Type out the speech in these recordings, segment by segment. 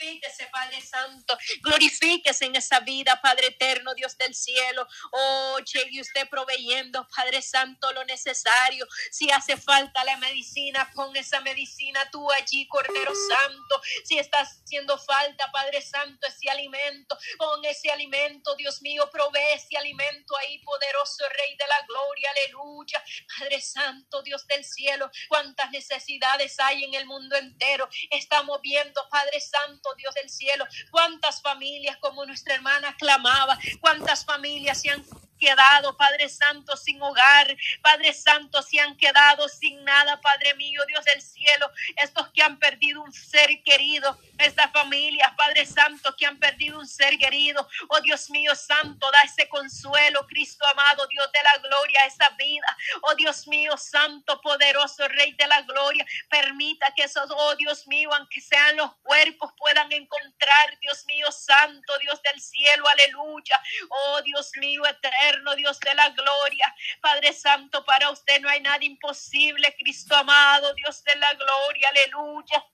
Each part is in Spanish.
glorifíquese, Padre Santo, glorifíquese en esa vida, Padre eterno, Dios del cielo. Oh, llegue usted proveyendo, Padre Santo, lo necesario. Si hace falta la medicina, pon esa medicina tú allí, Cordero Santo. Si está haciendo falta, Padre Santo, ese alimento, pon ese alimento, Dios mío, provee ese alimento ahí, poderoso Rey de la Gloria, aleluya. Padre Santo, Dios del cielo, cuántas necesidades hay en el mundo entero. Estamos viendo, Padre Santo, Dios del cielo, cuántas familias como nuestra hermana clamaba, cuántas familias se han quedado, Padre Santo, sin hogar. Padre Santo, se han quedado sin nada, Padre mío, Dios del cielo. Estos que han perdido un ser querido, estas familias, Padre Santo, que han perdido un ser querido. Oh Dios mío Santo, da ese consuelo, Cristo amado, Dios de la gloria, esa vida. Oh Dios mío Santo, poderoso Rey de la gloria, permita que esos, oh Dios mío, aunque sean los cuerpos, puedan encontrar, Dios mío Santo, Dios del cielo, aleluya. Oh Dios mío eterno Dios de la gloria. Padre Santo, para usted no hay nada imposible, Cristo amado, Dios de la gloria, aleluya.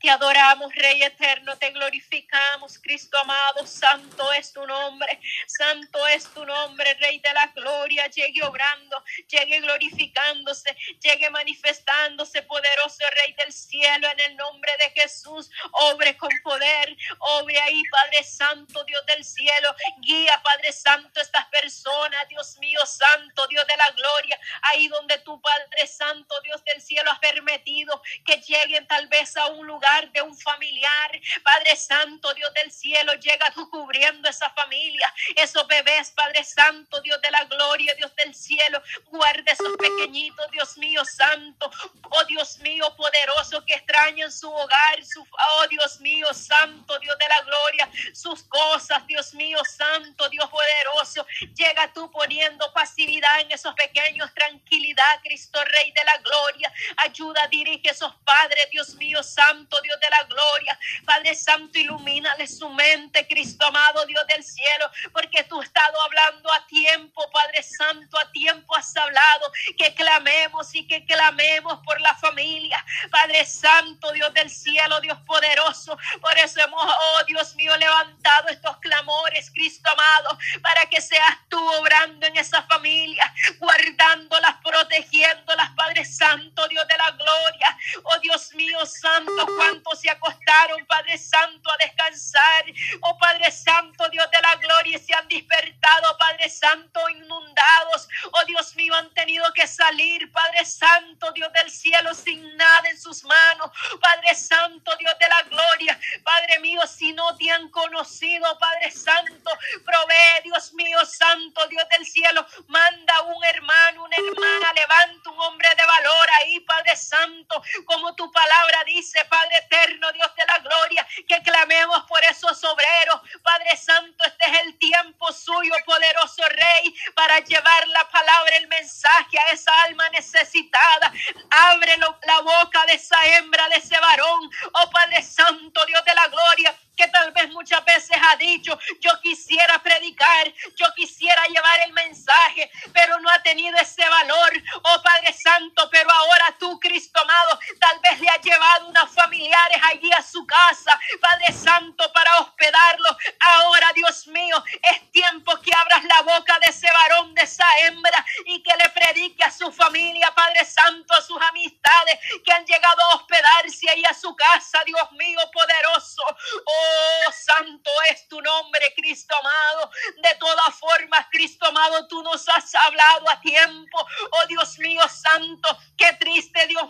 Te adoramos, Rey eterno, te glorificamos, Cristo amado, santo es tu nombre, santo es tu nombre, Rey de la gloria, llegue obrando, llegue glorificándose, llegue manifestándose, poderoso Rey del cielo, en el nombre de Jesús, obre con poder, obre ahí, Padre Santo, Dios del cielo, guía, Padre Santo, estas personas, Dios mío, santo, Dios de la gloria, ahí donde tu Padre Santo, Dios del cielo, ha permitido que lleguen tal vez a un lugar de un familiar. Padre Santo, Dios del cielo, llega tú cubriendo esa familia, esos bebés, Padre Santo, Dios de la gloria, Dios del cielo, guarde esos pequeñitos, Dios mío santo, oh Dios mío poderoso que extrañan su hogar, su, oh Dios mío santo, Dios de la gloria, sus cosas, Dios mío santo, Dios poderoso, llega tú poniendo pasividad en esos pequeños, tranquilidad, Cristo Rey de la gloria, ayuda, dirige esos padres, Dios mío santo, Santo, Dios de la gloria. Padre Santo, ilumínale su mente, Cristo amado, Dios del cielo, porque tú has estado hablando a tiempo, Padre Santo, a tiempo has hablado, que clamemos y que clamemos por la familia. Padre Santo, Dios del cielo, Dios poderoso, por eso hemos, oh Dios mío, levantado estos clamores, Cristo amado, para que seas tú obrando en esa familia, guardándolas, protegiéndolas, Padre Santo, Dios de la gloria. Oh Dios mío, Santo cuántos se acostaron, Padre Santo, a descansar. Oh Padre Santo, Dios de la gloria, se han despertado, Padre Santo, inundados. Oh Dios mío, han tenido que salir, Padre Santo, Dios del cielo, sin nada en sus manos. Padre Santo, Dios de la gloria. Padre mío, si no te han conocido, Padre Santo, provee, Dios mío, Santo, Dios del cielo. Manda un hermano, una hermana, levanta un hombre de valor ahí, Padre Santo, como tu palabra dice, Padre eterno, Dios de la gloria, que clamemos por esos obreros. Padre Santo, este es el tiempo suyo, poderoso Rey, para llevar la palabra, el mensaje a esa alma necesitada. Abre la boca de esa hembra, de ese varón. Oh Padre Santo, Dios de la gloria que tal vez muchas veces ha dicho, yo quisiera predicar, yo quisiera llevar el mensaje, pero no ha tenido ese valor, oh Padre Santo, pero ahora tú, Cristo amado, tal vez le ha llevado unos familiares allí a su casa, Padre Santo, para hospedarlo. Ahora, Dios mío, es tiempo que abras la boca de ese varón, de esa hembra, y que le predique a su familia, Padre Santo, a sus amistades que han llegado a hospedarse ahí a su casa, Dios mío, poderoso. Oh, Oh, santo es tu nombre, Cristo amado. De todas formas, Cristo amado, tú nos has hablado a tiempo. Oh, Dios mío, santo. Qué triste, Dios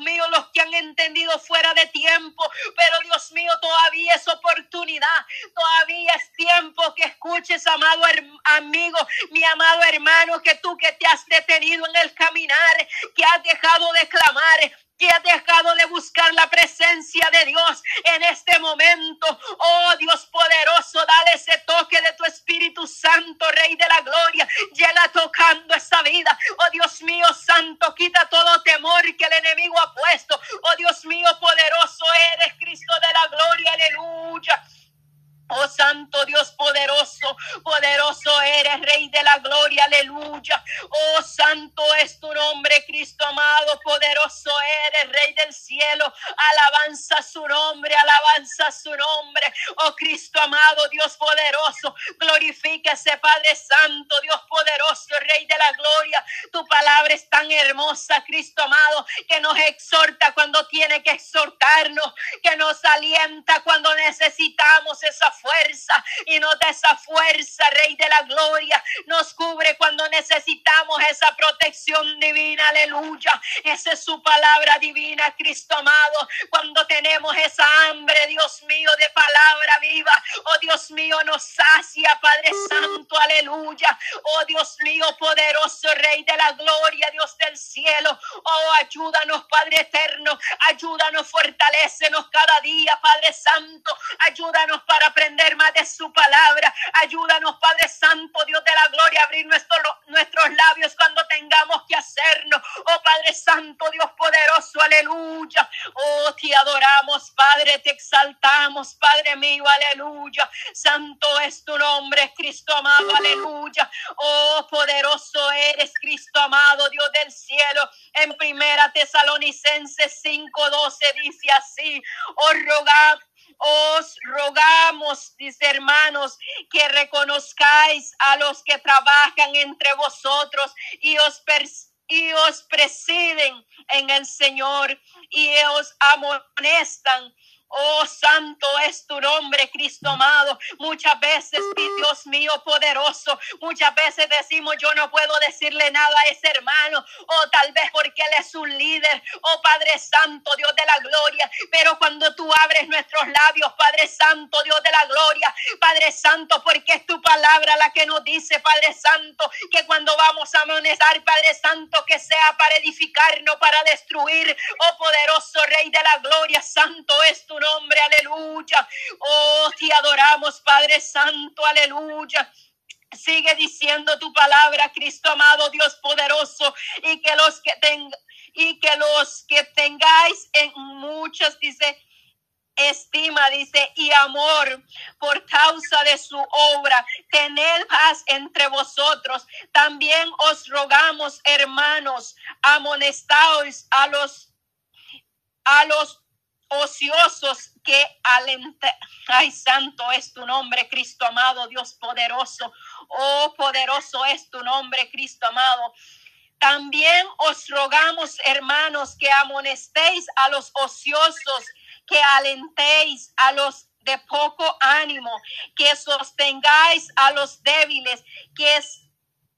entendido fuera de tiempo. Pero, Dios mío, todavía es oportunidad. Todavía es tiempo que escuches, amado amigo, mi amado hermano, que tú que te has detenido en el caminar, que has dejado de clamar, que dejado de buscar la presencia de Dios en este momento. Oh Dios poderoso, dale ese toque de tu Espíritu Santo, Rey de la Gloria. Llega tocando esa vida. Oh Dios mío Santo, quita todo temor que el enemigo ha puesto. Oh Dios mío poderoso, eres Cristo de la Gloria. Aleluya. Oh Santo Dios poderoso, poderoso eres, Rey de la gloria, aleluya. Oh Santo es tu nombre, Cristo amado, poderoso eres, Rey del cielo. Alabanza su nombre, alabanza su nombre Oh Cristo amado, Dios poderoso, glorifíquese Padre Santo, Dios poderoso, Rey de la gloria. Tu palabra es tan hermosa, Cristo amado, que nos exhorta cuando tiene que exhortarnos, que nos alienta cuando necesitamos esa fuerza y nos da esa fuerza, Rey de la gloria. Nos cubre cuando necesitamos esa protección divina, aleluya. Esa es su palabra divina, Cristo amado. Cuando tenemos esa hambre, Dios mío, de palabra viva, oh Dios mío, nos sacia, Padre Santo, aleluya. Oh Dios mío, poderoso Rey de la gloria, Dios del cielo. Oh, ayúdanos, Padre eterno. Ayúdanos, fortalecenos cada día, Padre Santo. Ayúdanos para más de su palabra. Ayúdanos, Padre Santo, Dios de la gloria, a abrir nuestro, nuestros labios cuando tengamos que hacernos. Oh, Padre Santo, Dios poderoso, aleluya. Oh, te adoramos, Padre, te exaltamos, Padre mío, aleluya. Santo es tu nombre, Cristo amado, aleluya. Oh, poderoso eres, Cristo amado, Dios del cielo. En primera Tesalonicenses 5:12 dice así, os rogamos os rogamos, dice hermanos, que reconozcáis a los que trabajan entre vosotros y os, y os presiden en el Señor y os amonestan Oh, santo es tu nombre, Cristo amado. Muchas veces, Dios mío poderoso, muchas veces decimos, yo no puedo decirle nada a ese hermano, o tal vez porque él es un líder, oh Padre Santo, Dios de la gloria. Pero cuando tú abres nuestros labios, Padre Santo, Dios de la gloria, Padre Santo, porque es tu palabra la que nos dice, Padre Santo, que cuando vamos a amonestar, Padre Santo, que sea para edificar, no para destruir, oh poderoso Rey de la gloria, Santo es tu nombre, aleluya. Oh, te adoramos, Padre Santo, aleluya. Sigue diciendo tu palabra, Cristo amado, Dios poderoso, y que los que tengan y que los que tengáis en muchos, dice, estima, dice, y amor por causa de su obra. Tened paz entre vosotros. También os rogamos, hermanos, amonestaos a los a los ociosos que alenten. Ay, santo es tu nombre, Cristo amado, Dios poderoso. Oh, poderoso es tu nombre, Cristo amado. También os rogamos, hermanos, que amonestéis a los ociosos, que alentéis a los de poco ánimo, que sostengáis a los débiles, que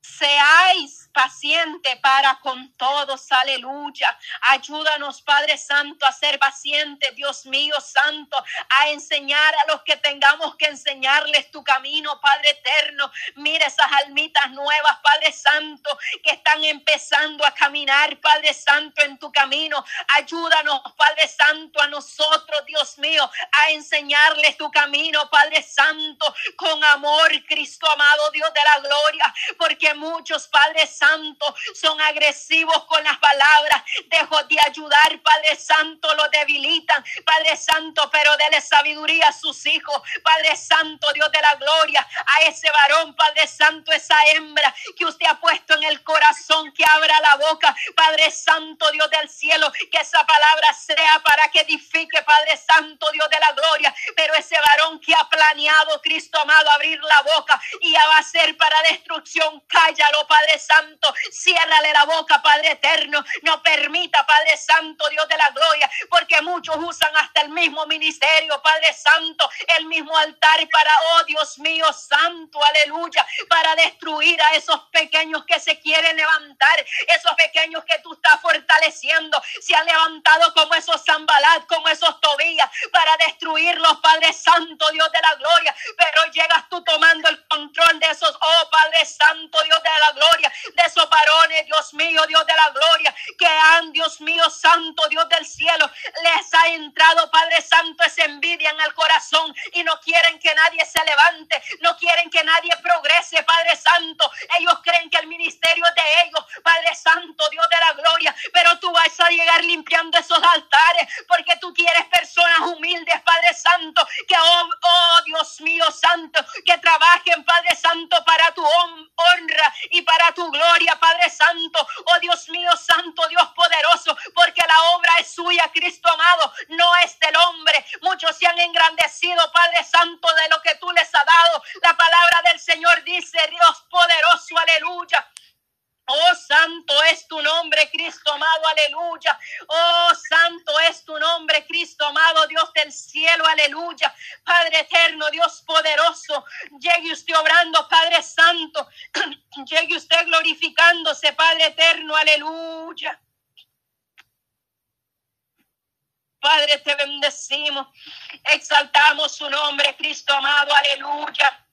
seáis paciente para con todos, aleluya. Ayúdanos, Padre Santo, a ser paciente, Dios mío Santo, a enseñar a los que tengamos que enseñarles tu camino, Padre eterno. Mira esas almitas nuevas, Padre Santo, que están empezando a caminar, Padre Santo, en tu camino. Ayúdanos, Padre Santo, a nosotros, Dios mío, a enseñarles tu camino, Padre Santo, con amor, Cristo amado, Dios de la gloria, porque muchos, Padre Santo, son agresivos con las palabras. Dejo de ayudar, Padre Santo, lo debilitan. Padre Santo, pero dele sabiduría a sus hijos. Padre Santo, Dios de la gloria, a ese varón, Padre Santo, esa hembra que usted ha puesto en el corazón, que abra la boca. Padre Santo, Dios del cielo, que esa palabra sea para que edifique, Padre Santo, Dios de la gloria. Pero ese varón que ha planeado, Cristo amado, abrir la boca y va a ser para destrucción, cállalo, Padre Santo Ciérrale la boca, Padre eterno. No permita, Padre Santo, Dios de la gloria, porque muchos usan hasta el mismo ministerio, Padre Santo, el mismo altar para, oh Dios mío, Santo, aleluya, para destruir a esos pequeños que se quieren levantar, esos pequeños que tú estás fortaleciendo, se han levantado como esos Zambalat, como esos Tobías, para destruirlos, Padre Santo, Dios de la gloria, pero llegas tú tomando el control de esos, oh Padre Santo, Dios de la gloria, de esos varones, Dios mío, Dios de la gloria, que han, Dios mío, Santo, Dios del cielo, les ha entrado, Padre Santo, esa envidia en el corazón y no quieren que nadie se levante, no quieren que nadie progrese, Padre Santo. Ellos creen que el ministerio es de ellos, Padre Santo, Dios de la gloria, pero tú vas a llegar limpiando esos altares porque tú quieres personas humildes, Padre Santo, que, oh, oh Dios mío, Santo, que trabajen, Padre Santo, para tu honra y para tu gloria. Padre Santo. Oh Dios mío, Santo, Dios poderoso, porque la obra es suya, Cristo amado, no es del hombre. Muchos se han engrandecido, Padre Santo, de lo que tú les has dado. La palabra del Señor dice, Dios poderoso, aleluya. Oh, santo es tu nombre, Cristo amado, aleluya. Oh, santo es tu nombre, Cristo amado, Dios del cielo, aleluya. Padre eterno, Dios poderoso, llegue usted obrando, Padre santo. llegue usted glorificándose, Padre eterno, aleluya. Padre, te bendecimos, exaltamos su nombre, Cristo amado, aleluya.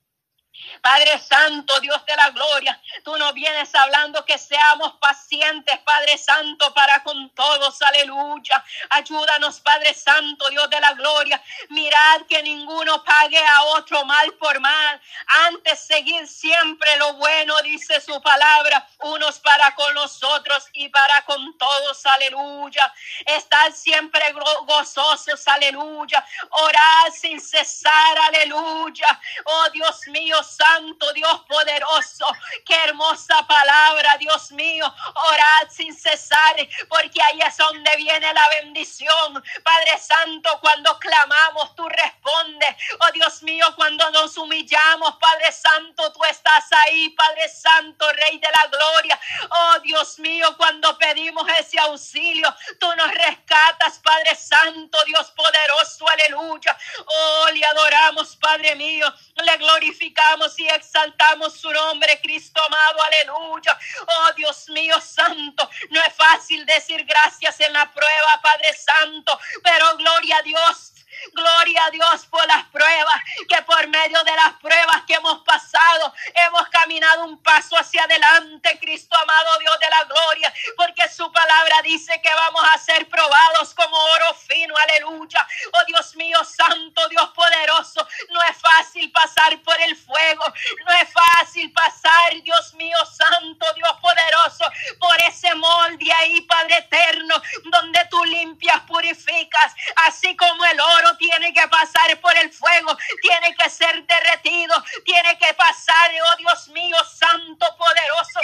Padre Santo, Dios de la gloria, tú nos vienes hablando que seamos pacientes, Padre Santo, para con todos, aleluya. Ayúdanos, Padre Santo, Dios de la gloria. Mirad que ninguno pague a otro mal por mal. Antes seguir siempre lo bueno, dice su palabra, unos para con nosotros y para con todos, aleluya. Estar siempre gozosos, aleluya. Orar sin cesar, aleluya. Oh Dios mío, Santo, Dios poderoso. Qué hermosa palabra, Dios mío. Orad sin cesar, porque ahí es donde viene la bendición. Padre Santo, cuando clamamos, tú respondes. Oh Dios mío, cuando nos humillamos, Padre Santo, tú estás ahí, Padre Santo, Rey de la Gloria. Oh Dios mío, cuando pedimos ese auxilio, tú nos rescatas, Padre Santo, Dios poderoso, aleluya. Oh, le adoramos, Padre mío, le glorificamos y exaltamos su nombre, Cristo amado, aleluya. Oh Dios mío santo, no es fácil decir gracias en la prueba, Padre Santo, pero gloria a Dios Gloria a Dios por las pruebas, que por medio de las pruebas que hemos pasado, hemos caminado un paso hacia adelante, Cristo amado Dios de la gloria, porque su palabra dice que vamos a ser probados como oro fino, aleluya. Oh Dios mío, santo Dios poderoso, no es fácil pasar por el fuego, no es fácil pasar, Dios mío, santo Dios poderoso, por ese molde ahí, Padre eterno, donde tú limpias, purificas, así como el oro tiene que pasar por el fuego, tiene que ser derretido, tiene que pasar, oh Dios mío, santo, poderoso.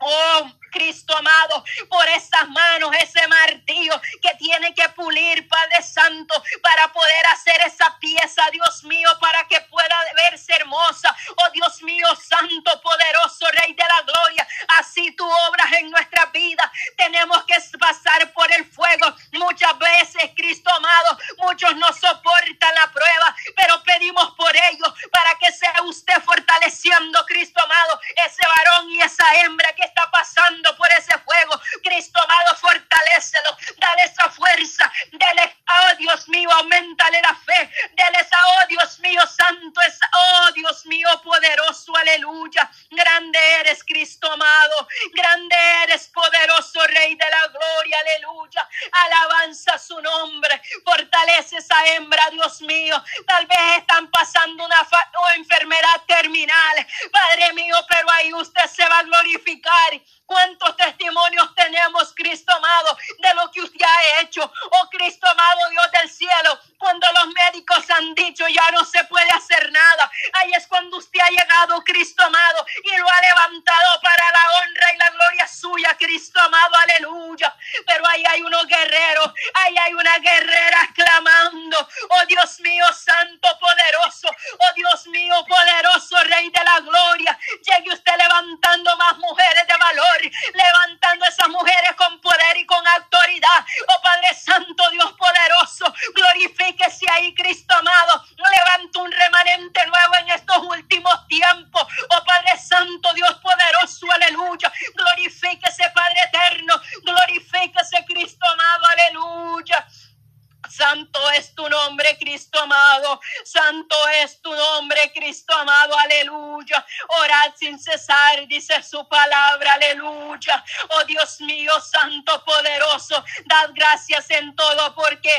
Oh, Cristo amado, por esas manos, ese martillo que tiene que pulir, Padre Santo, para poder hacer esa pieza, Dios mío, para que pueda verse hermosa. Oh Dios mío, Santo, poderoso, Rey de la Gloria, así tú obras en nuestra vida. Tenemos que pasar por el fuego. Muchas veces, Cristo amado, muchos no soportan Cristo amado, aleluya. Pero ahí hay unos guerreros, ahí hay una guerrera clamando, oh Dios mío, santo, poderoso, oh Dios mío, poderoso, Rey de la gloria. Llegue usted levantando más mujeres de valor levantando esas mujeres con poder y con autoridad. Oh Padre Santo, Dios poderoso, glorifíquese ahí, Cristo amado. Levanta un remanente nuevo en estos últimos tiempos. Oh Padre Santo, Dios poderoso, aleluya. Glorifíquese, Padre eterno. Glorifíquese, Cristo amado, aleluya. Santo es tu nombre, Cristo amado. Santo es tu nombre, Cristo amado. Aleluya. Orad sin cesar, dice su palabra. Aleluya. Oh Dios mío, Santo poderoso. Dad gracias en todo porque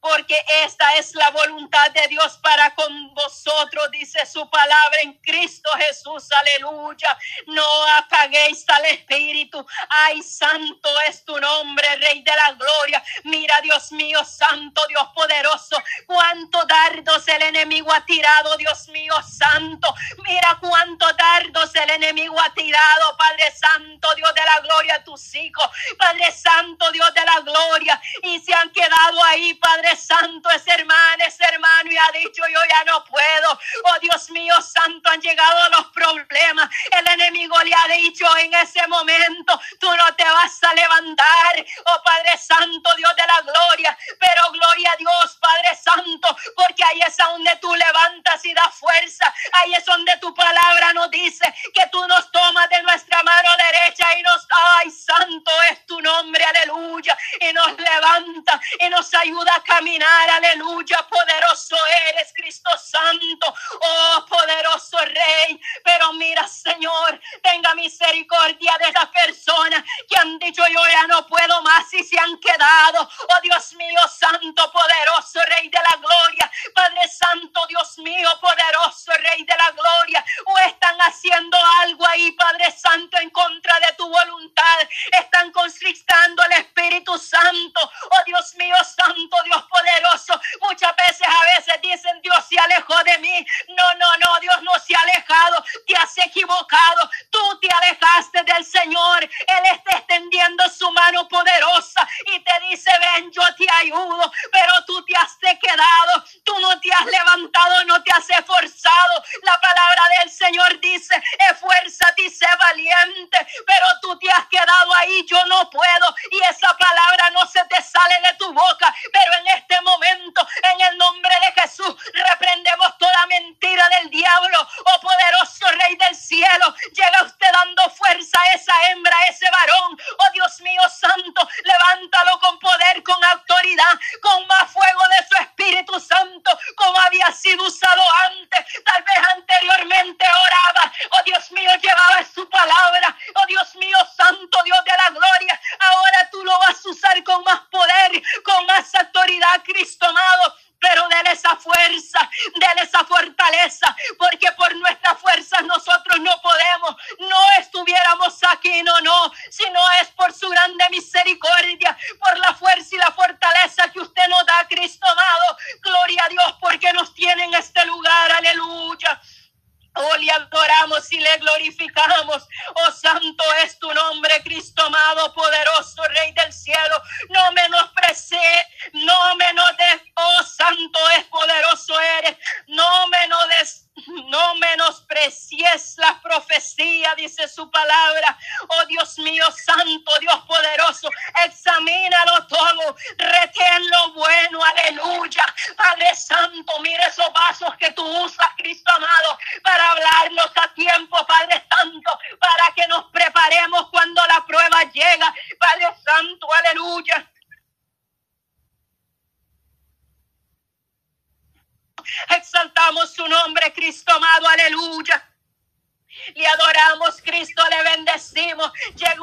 porque esta es la voluntad de Dios para con vosotros, dice su palabra en Cristo Jesús, aleluya. No apaguéis al Espíritu, ay, santo es tu nombre, Rey de la Gloria. Mira, Dios mío, santo, Dios poderoso, cuánto dardos el enemigo ha tirado, Dios mío, santo. Mira cuánto dardos el enemigo ha tirado, Padre Santo, Dios de la Gloria, tus hijos, Padre Santo, Dios de la Gloria, y se han quedado ahí, Padre Santo, ese hermano, ese hermano, y ha dicho, yo ya no puedo. Oh Dios mío, Santo, han llegado los problemas. El enemigo le ha dicho en ese momento, tú no te vas a levantar. Oh Padre Santo, Dios de la gloria. Pero gloria a Dios, Padre Santo, porque ahí es donde tú levantas y das fuerza. Ahí es donde tu palabra nos dice que tú nos tomas de nuestra mano derecha y nos, ay, santo es tu nombre, aleluya. Y nos levanta y nos ayuda a caminar aleluya, poderoso eres, Cristo Santo, oh poderoso Rey. Pero mira, Señor, tenga misericordia de esas personas que han dicho yo ya no puedo más y se han quedado. Oh Dios mío, Santo, poderoso Rey de la gloria, Padre Santo, Dios mío, poderoso Rey de la gloria, o están haciendo algo ahí, Padre Santo, en contra de tu voluntad, están constrictando el Espíritu Santo. Oh Dios mío, Santo, Dios poderoso. Muchas veces, a veces dicen, Dios se alejó de mí. No, no, no, Dios no se ha alejado. Te has equivocado. Tú te alejaste del Señor. Él está extendiendo su mano poderosa y te dice, ven, yo te ayudo. Pero tú te has quedado. Tú no te has levantado, no te has esforzado. La palabra del Señor dice, esfuérzate y sé valiente. Pero tú te has quedado ahí, yo no puedo. Y esa palabra no se te sale de tu boca. Pero en este este momento, en el nombre de Jesús, reprendemos toda mentira del diablo. Oh poderoso Rey del cielo, llega usted dando fuerza a esa hembra, a ese varón. Oh Dios mío santo, levántalo con poder, con autoridad, con más fuego de su Espíritu Santo, como había sido usado antes. Tal vez anteriormente oraba. Oh Dios mío, llevaba su palabra. Oh Dios mío santo, Dios de la gloria. Ahora tú lo vas a usar con más poder, con más autoridad Cristo amado. Pero déle esa fuerza, déle esa fortaleza, porque por nuestras fuerzas nosotros no podemos, no estuviéramos aquí, no, no, sino es por su grande misericordia, por la fuerza y la fortaleza que usted nos da, Cristo amado. Gloria a Dios, porque nos tiene en este lugar, aleluya. Oh, le adoramos y le glorificamos. Oh, santo es tu nombre, Cristo amado, poderoso Rey del cielo. No menosprecie, no menosdes. Oh, santo es poderoso eres. No menosdes no menosprecies la profecía, dice su palabra. Oh Dios mío, santo, Dios poderoso, examínalo todo, retén lo bueno, aleluya. Padre Santo, mire esos vasos que tú usas, Cristo amado, para hablarlos a tiempo, Padre Santo, para que nos preparemos cuando la prueba llega. Padre Santo, aleluya. Exaltamos su nombre, Cristo amado, aleluya. Le adoramos, Cristo, le bendecimos.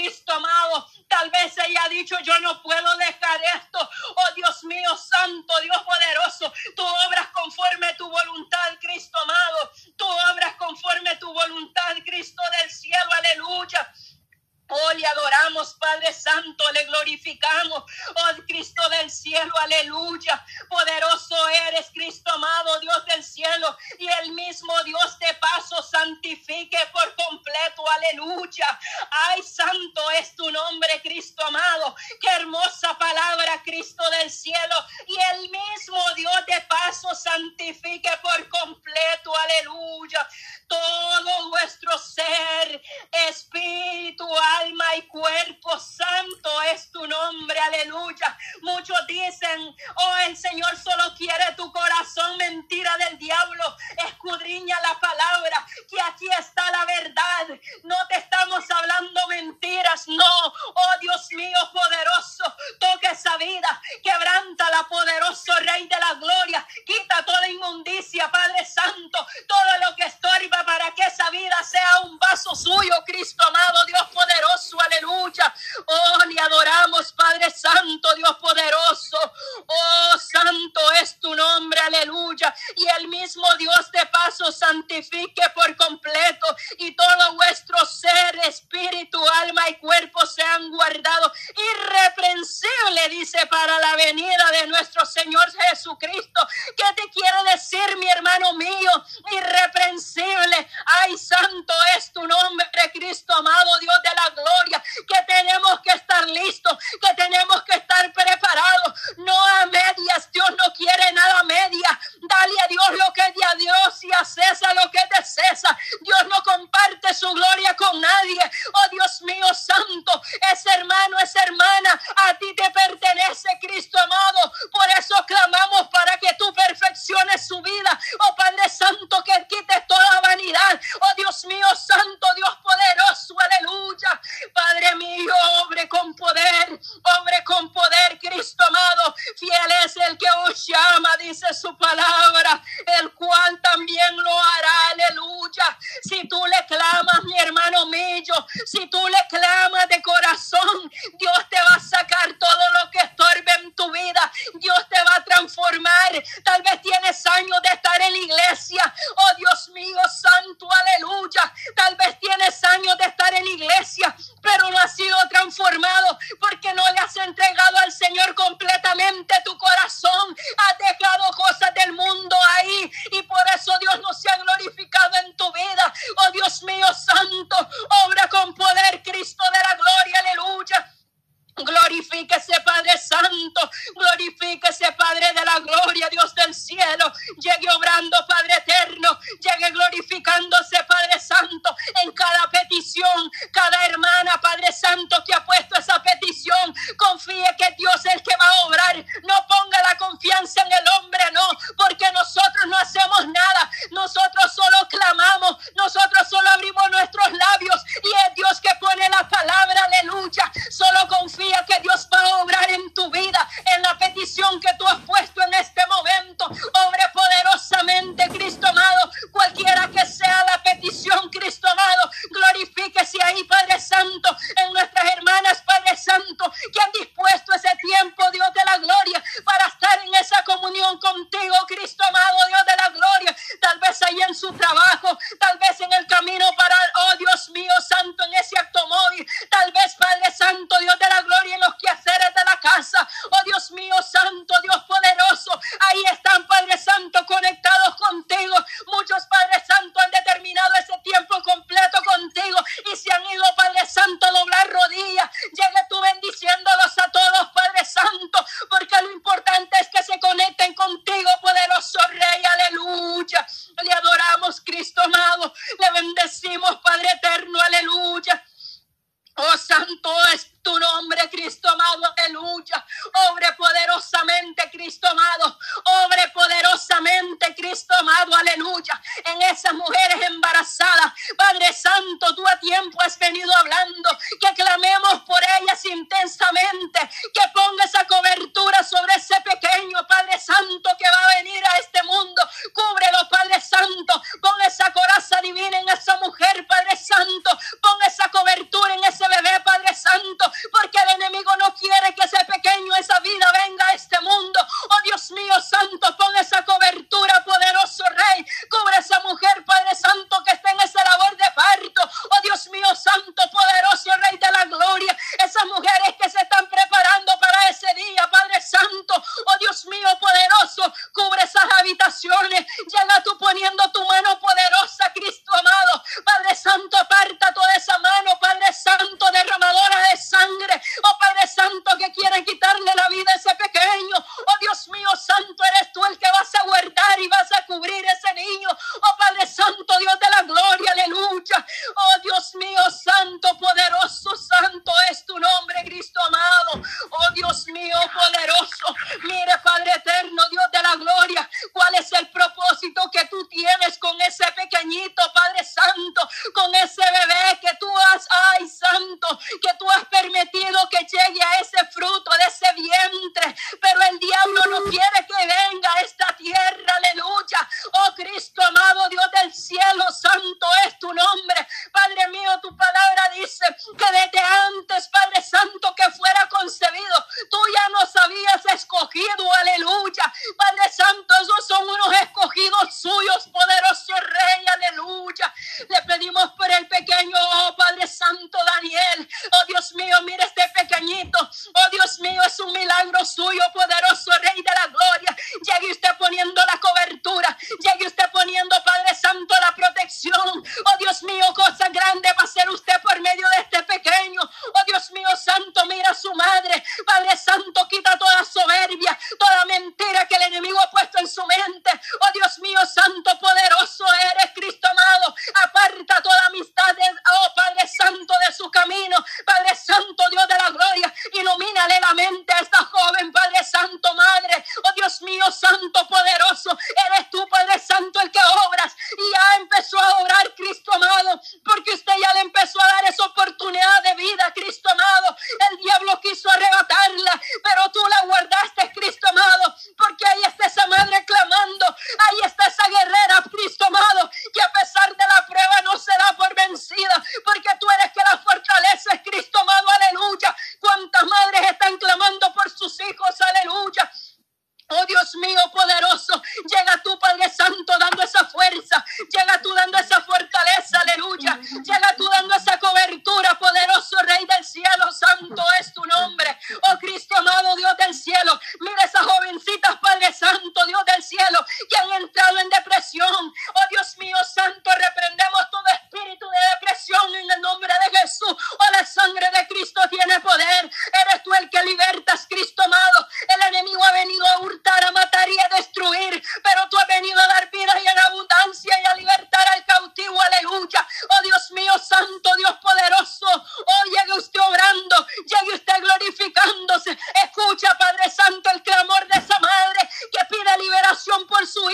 Cristo amado, tal vez ella ha dicho, yo no puedo que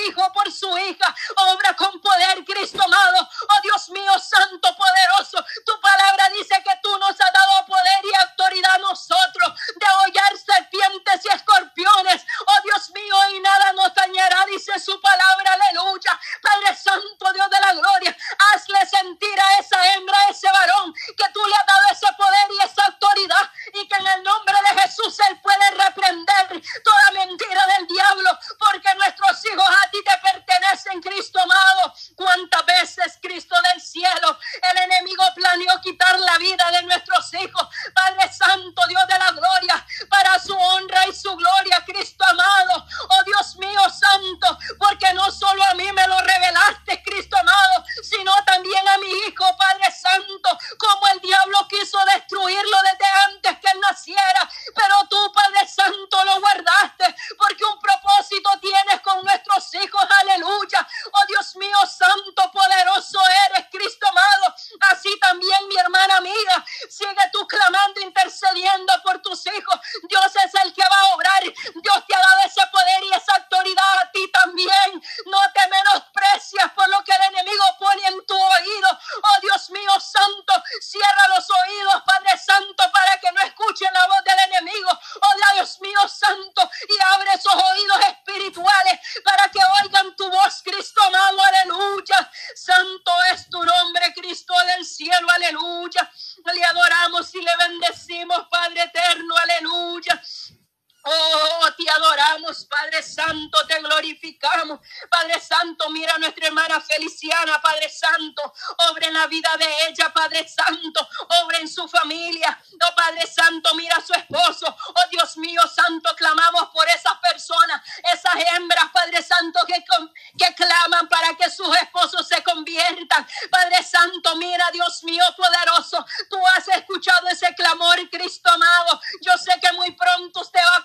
hijo, por su hija. Obra con poder, Cristo amado. Tú has escuchado ese clamor, Cristo amado. Yo sé que muy pronto usted va a